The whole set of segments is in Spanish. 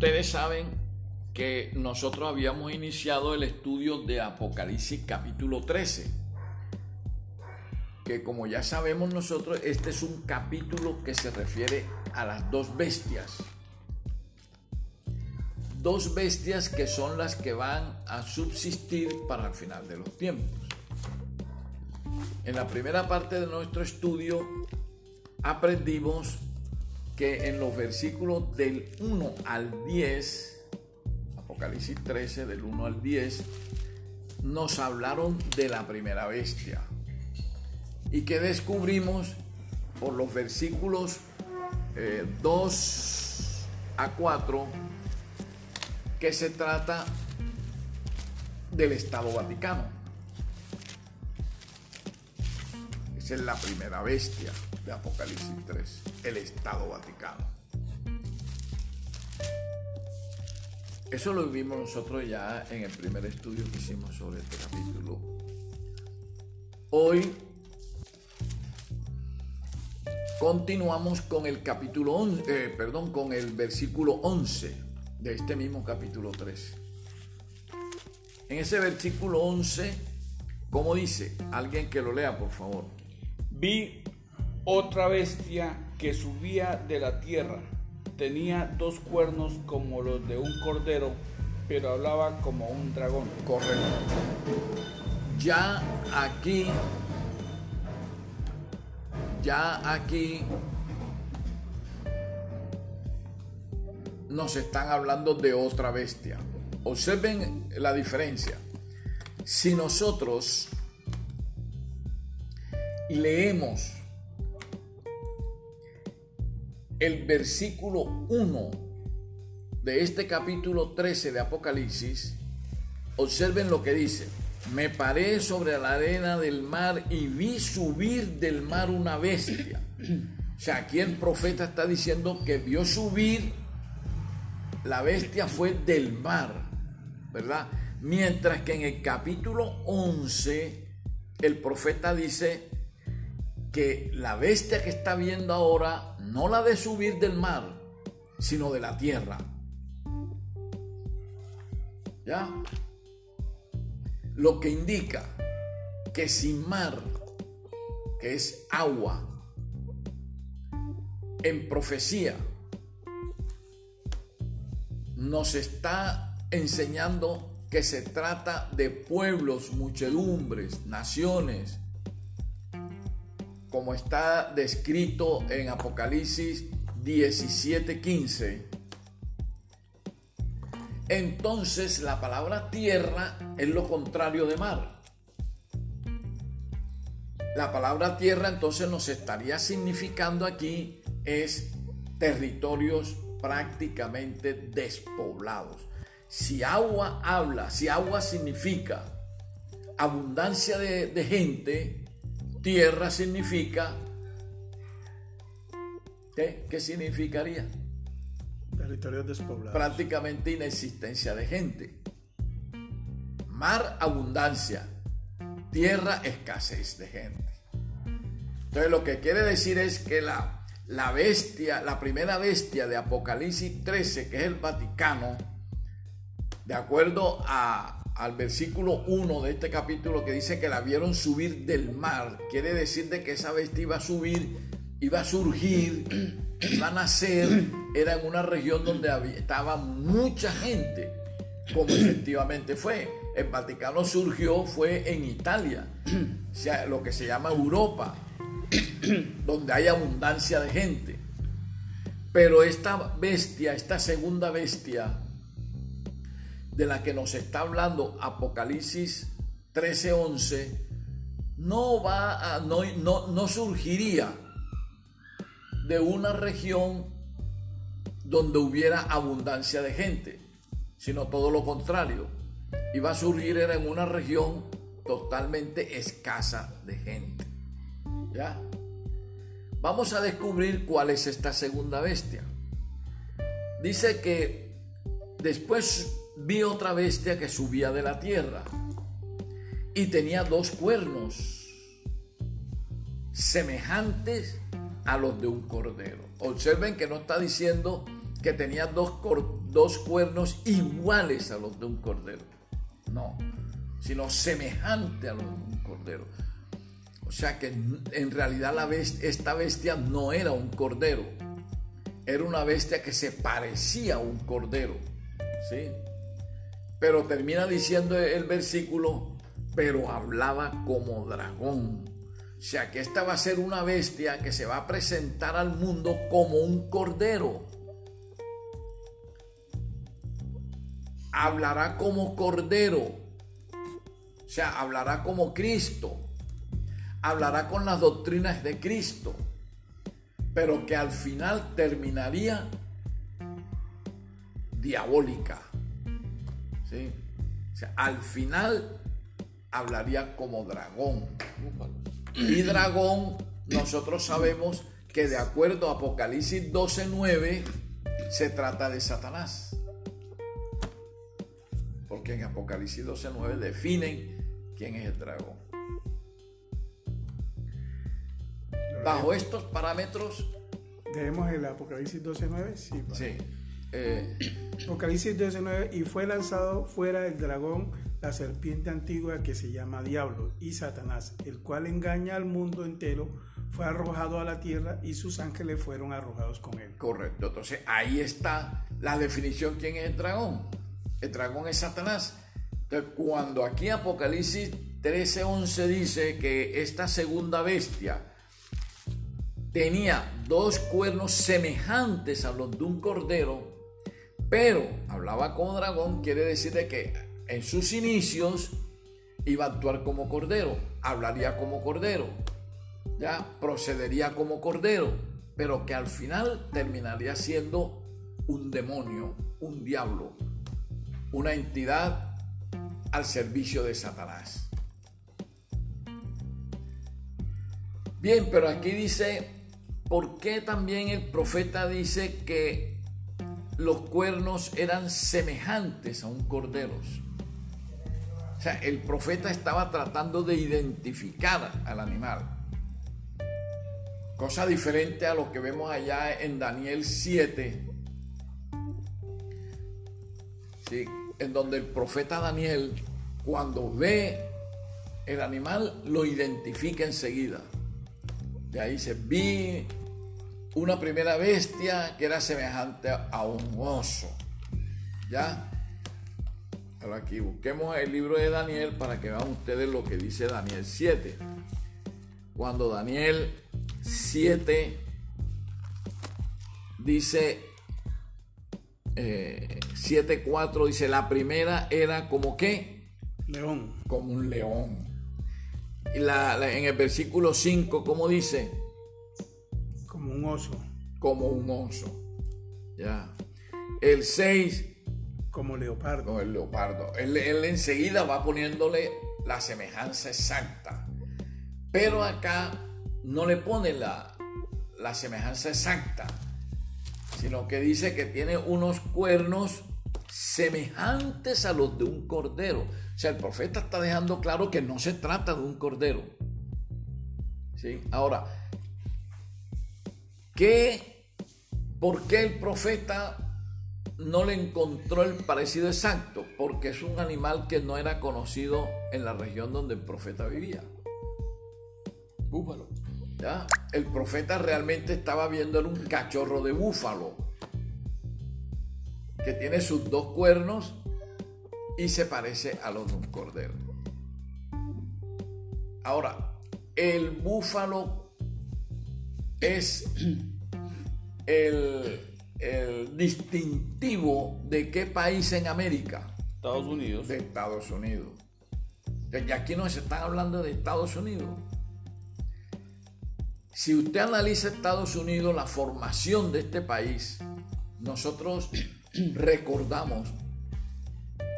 Ustedes saben que nosotros habíamos iniciado el estudio de Apocalipsis capítulo 13. Que como ya sabemos nosotros, este es un capítulo que se refiere a las dos bestias. Dos bestias que son las que van a subsistir para el final de los tiempos. En la primera parte de nuestro estudio aprendimos que en los versículos del 1 al 10, Apocalipsis 13 del 1 al 10, nos hablaron de la primera bestia. Y que descubrimos por los versículos 2 eh, a 4 que se trata del Estado Vaticano. Esa es la primera bestia Apocalipsis 3, el Estado Vaticano. Eso lo vimos nosotros ya en el primer estudio que hicimos sobre este capítulo. Hoy continuamos con el capítulo 11, eh, perdón, con el versículo 11 de este mismo capítulo 3. En ese versículo 11, ¿cómo dice? Alguien que lo lea, por favor. Vi otra bestia que subía de la tierra. Tenía dos cuernos como los de un cordero, pero hablaba como un dragón. Correcto. Ya aquí, ya aquí nos están hablando de otra bestia. Observen la diferencia. Si nosotros leemos el versículo 1 de este capítulo 13 de Apocalipsis, observen lo que dice. Me paré sobre la arena del mar y vi subir del mar una bestia. O sea, aquí el profeta está diciendo que vio subir, la bestia fue del mar, ¿verdad? Mientras que en el capítulo 11 el profeta dice que la bestia que está viendo ahora, no la de subir del mar, sino de la tierra. ¿Ya? Lo que indica que sin mar, que es agua, en profecía, nos está enseñando que se trata de pueblos, muchedumbres, naciones, como está descrito en Apocalipsis 17:15, entonces la palabra tierra es lo contrario de mar. La palabra tierra entonces nos estaría significando aquí es territorios prácticamente despoblados. Si agua habla, si agua significa abundancia de, de gente, Tierra significa... ¿Qué? ¿Qué significaría? Territorios despoblados. Prácticamente inexistencia de gente. Mar, abundancia. Tierra, escasez de gente. Entonces lo que quiere decir es que la, la bestia, la primera bestia de Apocalipsis 13, que es el Vaticano, de acuerdo a, al versículo 1 de este capítulo que dice que la vieron subir del mar. Quiere decir de que esa bestia iba a subir, iba a surgir, iba a nacer. Era en una región donde estaba mucha gente, como efectivamente fue. El Vaticano surgió fue en Italia, lo que se llama Europa, donde hay abundancia de gente. Pero esta bestia, esta segunda bestia, de la que nos está hablando Apocalipsis 13:11 no va a, no, no, no surgiría de una región donde hubiera abundancia de gente, sino todo lo contrario. Iba a surgir en una región totalmente escasa de gente. ¿Ya? Vamos a descubrir cuál es esta segunda bestia. Dice que después vi otra bestia que subía de la tierra y tenía dos cuernos semejantes a los de un cordero. Observen que no está diciendo que tenía dos, dos cuernos iguales a los de un cordero. No, sino semejante a los de un cordero. O sea que en realidad la esta bestia no era un cordero, era una bestia que se parecía a un cordero. ¿sí? Pero termina diciendo el versículo, pero hablaba como dragón. O sea que esta va a ser una bestia que se va a presentar al mundo como un cordero. Hablará como cordero. O sea, hablará como Cristo. Hablará con las doctrinas de Cristo. Pero que al final terminaría diabólica. ¿Sí? O sea, al final hablaría como dragón. Y dragón, nosotros sabemos que de acuerdo a Apocalipsis 12:9 se trata de Satanás. Porque en Apocalipsis 12:9 definen quién es el dragón. Bajo estos parámetros. Tenemos el Apocalipsis 12:9, sí. Sí. Eh, Apocalipsis 12:9 y fue lanzado fuera el dragón la serpiente antigua que se llama Diablo y Satanás, el cual engaña al mundo entero, fue arrojado a la tierra y sus ángeles fueron arrojados con él. Correcto, entonces ahí está la definición quién es el dragón. El dragón es Satanás. Entonces, cuando aquí Apocalipsis 13:11 dice que esta segunda bestia tenía dos cuernos semejantes a los de un cordero, pero hablaba como dragón, quiere decir de que en sus inicios iba a actuar como cordero, hablaría como cordero, ya procedería como cordero, pero que al final terminaría siendo un demonio, un diablo, una entidad al servicio de Satanás. Bien, pero aquí dice, ¿por qué también el profeta dice que los cuernos eran semejantes a un cordero? O sea, el profeta estaba tratando de identificar al animal. Cosa diferente a lo que vemos allá en Daniel 7, ¿sí? en donde el profeta Daniel, cuando ve el animal, lo identifica enseguida. De ahí se vi una primera bestia que era semejante a un oso. ¿Ya? Ahora aquí busquemos el libro de Daniel para que vean ustedes lo que dice Daniel 7. Cuando Daniel 7 dice 7.4 eh, dice la primera era como qué? León. Como un león. Y en el versículo 5, ¿cómo dice? Como un oso. Como un oso. Ya. El 6 como leopardo. el leopardo. Él, enseguida va poniéndole la semejanza exacta. Pero acá no le pone la, la semejanza exacta, sino que dice que tiene unos cuernos semejantes a los de un cordero. O sea, el profeta está dejando claro que no se trata de un cordero. ¿Sí? Ahora, ¿qué, ¿por qué el profeta no le encontró el parecido exacto, porque es un animal que no era conocido en la región donde el profeta vivía. Búfalo. ¿Ya? El profeta realmente estaba viendo un cachorro de búfalo, que tiene sus dos cuernos y se parece a los de un cordero. Ahora, el búfalo es el el distintivo de qué país en América. Estados Unidos. De Estados Unidos. Y aquí nos están hablando de Estados Unidos. Si usted analiza Estados Unidos, la formación de este país, nosotros recordamos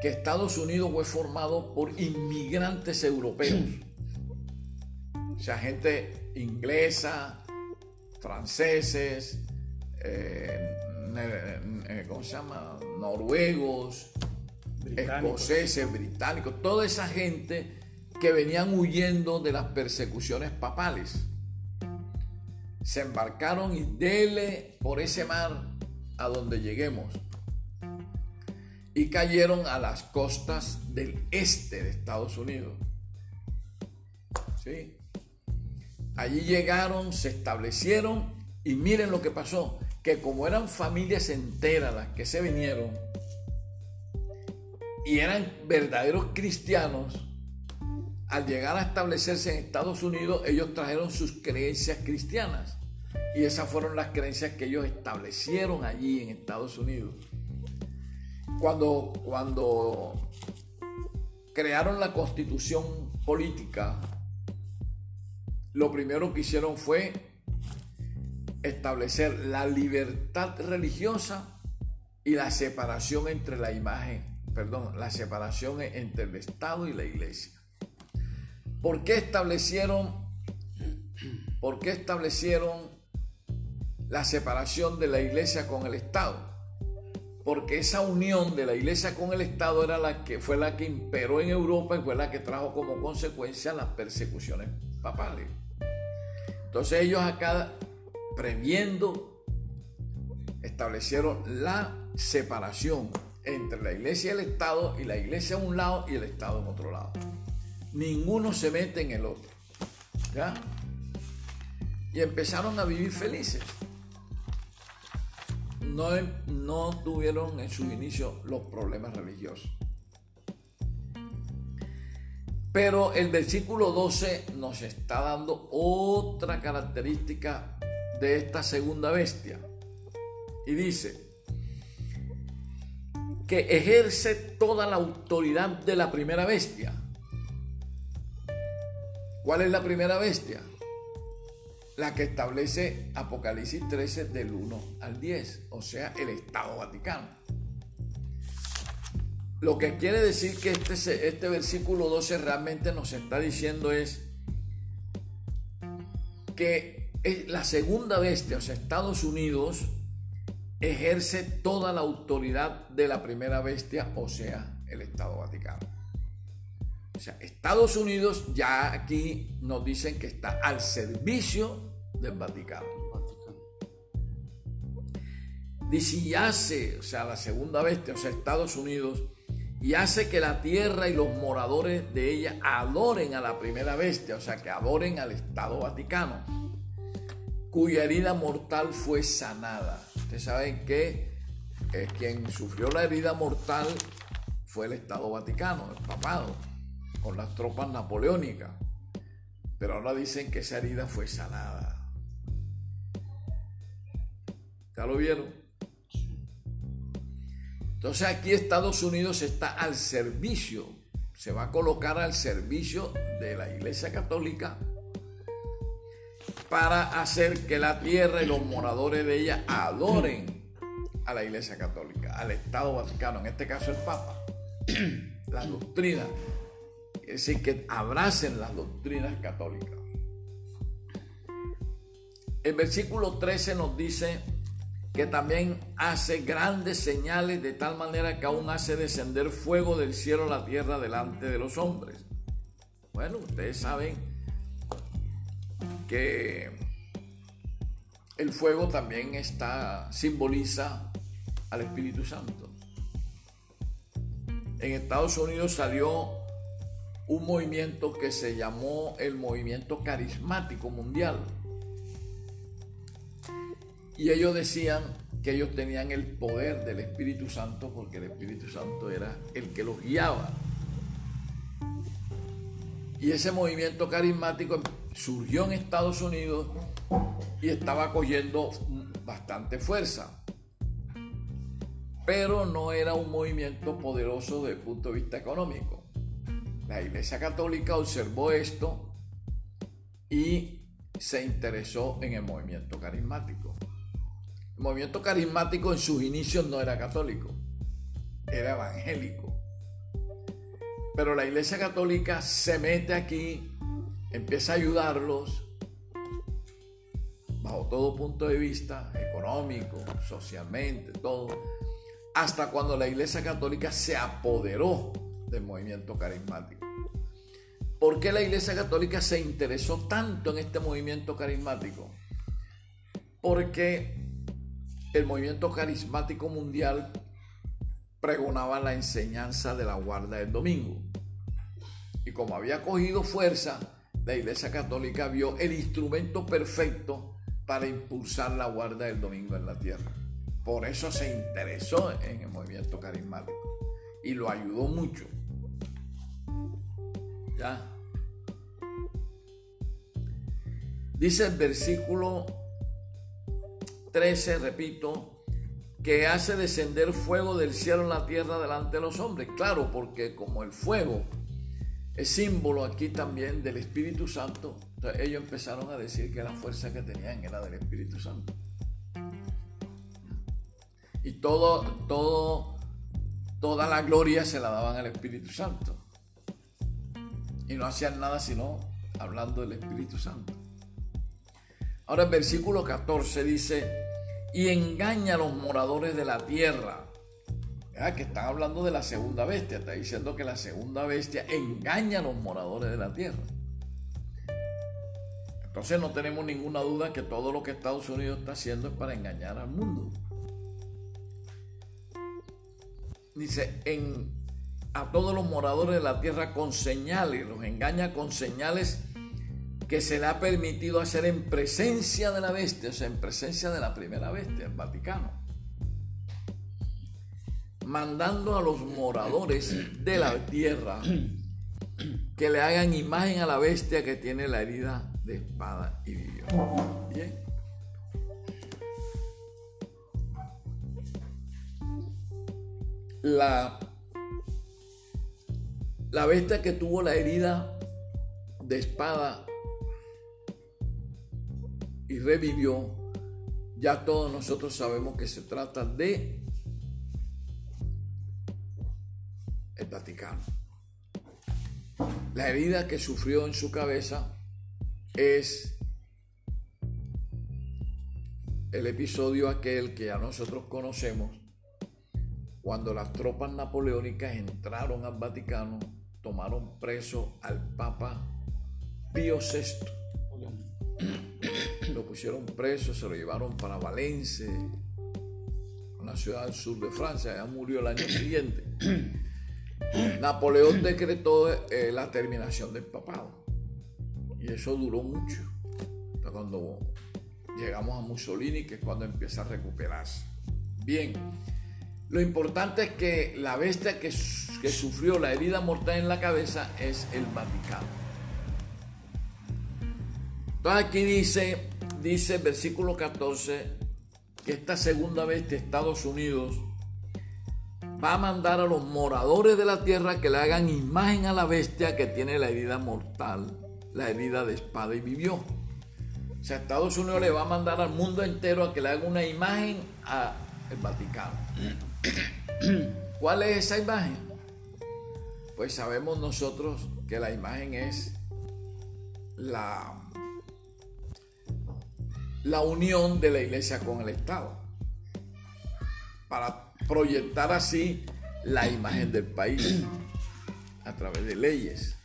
que Estados Unidos fue formado por inmigrantes europeos. O sea, gente inglesa, franceses, eh, ¿cómo se llama? Noruegos, escoceses, británicos, toda esa gente que venían huyendo de las persecuciones papales. Se embarcaron y dele por ese mar a donde lleguemos. Y cayeron a las costas del este de Estados Unidos. ¿Sí? Allí llegaron, se establecieron y miren lo que pasó, que como eran familias enteras las que se vinieron y eran verdaderos cristianos, al llegar a establecerse en Estados Unidos, ellos trajeron sus creencias cristianas. Y esas fueron las creencias que ellos establecieron allí en Estados Unidos. Cuando, cuando crearon la constitución política, lo primero que hicieron fue establecer la libertad religiosa y la separación entre la imagen, perdón, la separación entre el Estado y la iglesia. ¿Por qué establecieron, por qué establecieron la separación de la iglesia con el Estado? Porque esa unión de la iglesia con el Estado era la que fue la que imperó en Europa y fue la que trajo como consecuencia las persecuciones papales. Entonces ellos acá, previendo, establecieron la separación entre la iglesia y el Estado y la iglesia a un lado y el Estado en otro lado. Ninguno se mete en el otro. ¿Ya? Y empezaron a vivir felices. No, no tuvieron en su inicio los problemas religiosos. Pero el versículo 12 nos está dando otra característica de esta segunda bestia. Y dice que ejerce toda la autoridad de la primera bestia. ¿Cuál es la primera bestia? La que establece Apocalipsis 13 del 1 al 10, o sea, el Estado Vaticano. Lo que quiere decir que este, este versículo 12 realmente nos está diciendo es que la segunda bestia, o sea, Estados Unidos, ejerce toda la autoridad de la primera bestia, o sea, el Estado Vaticano. O sea, Estados Unidos ya aquí nos dicen que está al servicio del Vaticano. Dice, o sea, la segunda bestia, o sea, Estados Unidos, y hace que la tierra y los moradores de ella adoren a la primera bestia, o sea, que adoren al Estado Vaticano, cuya herida mortal fue sanada. Ustedes saben que eh, quien sufrió la herida mortal fue el Estado Vaticano, el papado, con las tropas napoleónicas. Pero ahora dicen que esa herida fue sanada. ¿Ya lo vieron? Entonces aquí Estados Unidos está al servicio, se va a colocar al servicio de la Iglesia Católica para hacer que la tierra y los moradores de ella adoren a la Iglesia Católica, al Estado Vaticano, en este caso el Papa, la doctrina, es decir, que abracen las doctrinas católicas. El versículo 13 nos dice que también hace grandes señales de tal manera que aún hace descender fuego del cielo a la tierra delante de los hombres. Bueno, ustedes saben que el fuego también está simboliza al Espíritu Santo. En Estados Unidos salió un movimiento que se llamó el movimiento carismático mundial y ellos decían que ellos tenían el poder del Espíritu Santo porque el Espíritu Santo era el que los guiaba. Y ese movimiento carismático surgió en Estados Unidos y estaba cogiendo bastante fuerza. Pero no era un movimiento poderoso desde el punto de vista económico. La Iglesia Católica observó esto y se interesó en el movimiento carismático. El movimiento carismático en sus inicios no era católico, era evangélico. Pero la iglesia católica se mete aquí, empieza a ayudarlos bajo todo punto de vista, económico, socialmente, todo, hasta cuando la iglesia católica se apoderó del movimiento carismático. ¿Por qué la iglesia católica se interesó tanto en este movimiento carismático? Porque el movimiento carismático mundial pregonaba la enseñanza de la guarda del domingo. Y como había cogido fuerza, la Iglesia Católica vio el instrumento perfecto para impulsar la guarda del domingo en la tierra. Por eso se interesó en el movimiento carismático y lo ayudó mucho. ¿Ya? Dice el versículo 13, repito, que hace descender fuego del cielo en la tierra delante de los hombres. Claro, porque como el fuego es símbolo aquí también del Espíritu Santo, ellos empezaron a decir que la fuerza que tenían era del Espíritu Santo. Y todo, todo, toda la gloria se la daban al Espíritu Santo. Y no hacían nada sino hablando del Espíritu Santo. Ahora el versículo 14 dice, y engaña a los moradores de la tierra. Que están hablando de la segunda bestia. Está diciendo que la segunda bestia engaña a los moradores de la tierra. Entonces no tenemos ninguna duda que todo lo que Estados Unidos está haciendo es para engañar al mundo. Dice, a todos los moradores de la tierra con señales, los engaña con señales que se le ha permitido hacer en presencia de la bestia, o sea, en presencia de la primera bestia, el Vaticano. Mandando a los moradores de la tierra que le hagan imagen a la bestia que tiene la herida de espada y vivió. Bien. La, la bestia que tuvo la herida de espada y revivió, ya todos nosotros sabemos que se trata de el Vaticano. La herida que sufrió en su cabeza es el episodio aquel que ya nosotros conocemos cuando las tropas napoleónicas entraron al Vaticano, tomaron preso al Papa Pío VI lo pusieron preso, se lo llevaron para Valencia, una ciudad del sur de Francia, ya murió el año siguiente. Napoleón decretó eh, la terminación del papado. Y eso duró mucho. Hasta cuando llegamos a Mussolini, que es cuando empieza a recuperarse. Bien, lo importante es que la bestia que, que sufrió la herida mortal en la cabeza es el Vaticano. Entonces aquí dice, dice versículo 14, que esta segunda bestia, Estados Unidos, va a mandar a los moradores de la tierra que le hagan imagen a la bestia que tiene la herida mortal, la herida de espada y vivió. O sea, Estados Unidos le va a mandar al mundo entero a que le haga una imagen al Vaticano. ¿Cuál es esa imagen? Pues sabemos nosotros que la imagen es la la unión de la iglesia con el Estado, para proyectar así la imagen del país a través de leyes.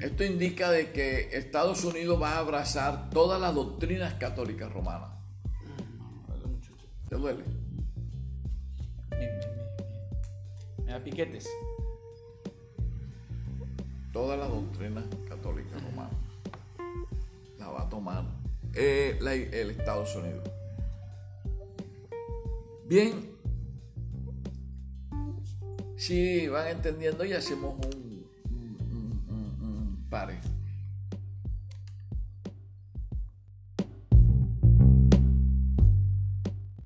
Esto indica de que Estados Unidos va a abrazar todas las doctrinas católicas romanas. ¿Te duele? Me da piquetes. Todas las doctrinas católicas romanas va a tomar eh, el Estados Unidos. Bien, si van entendiendo y hacemos un, un,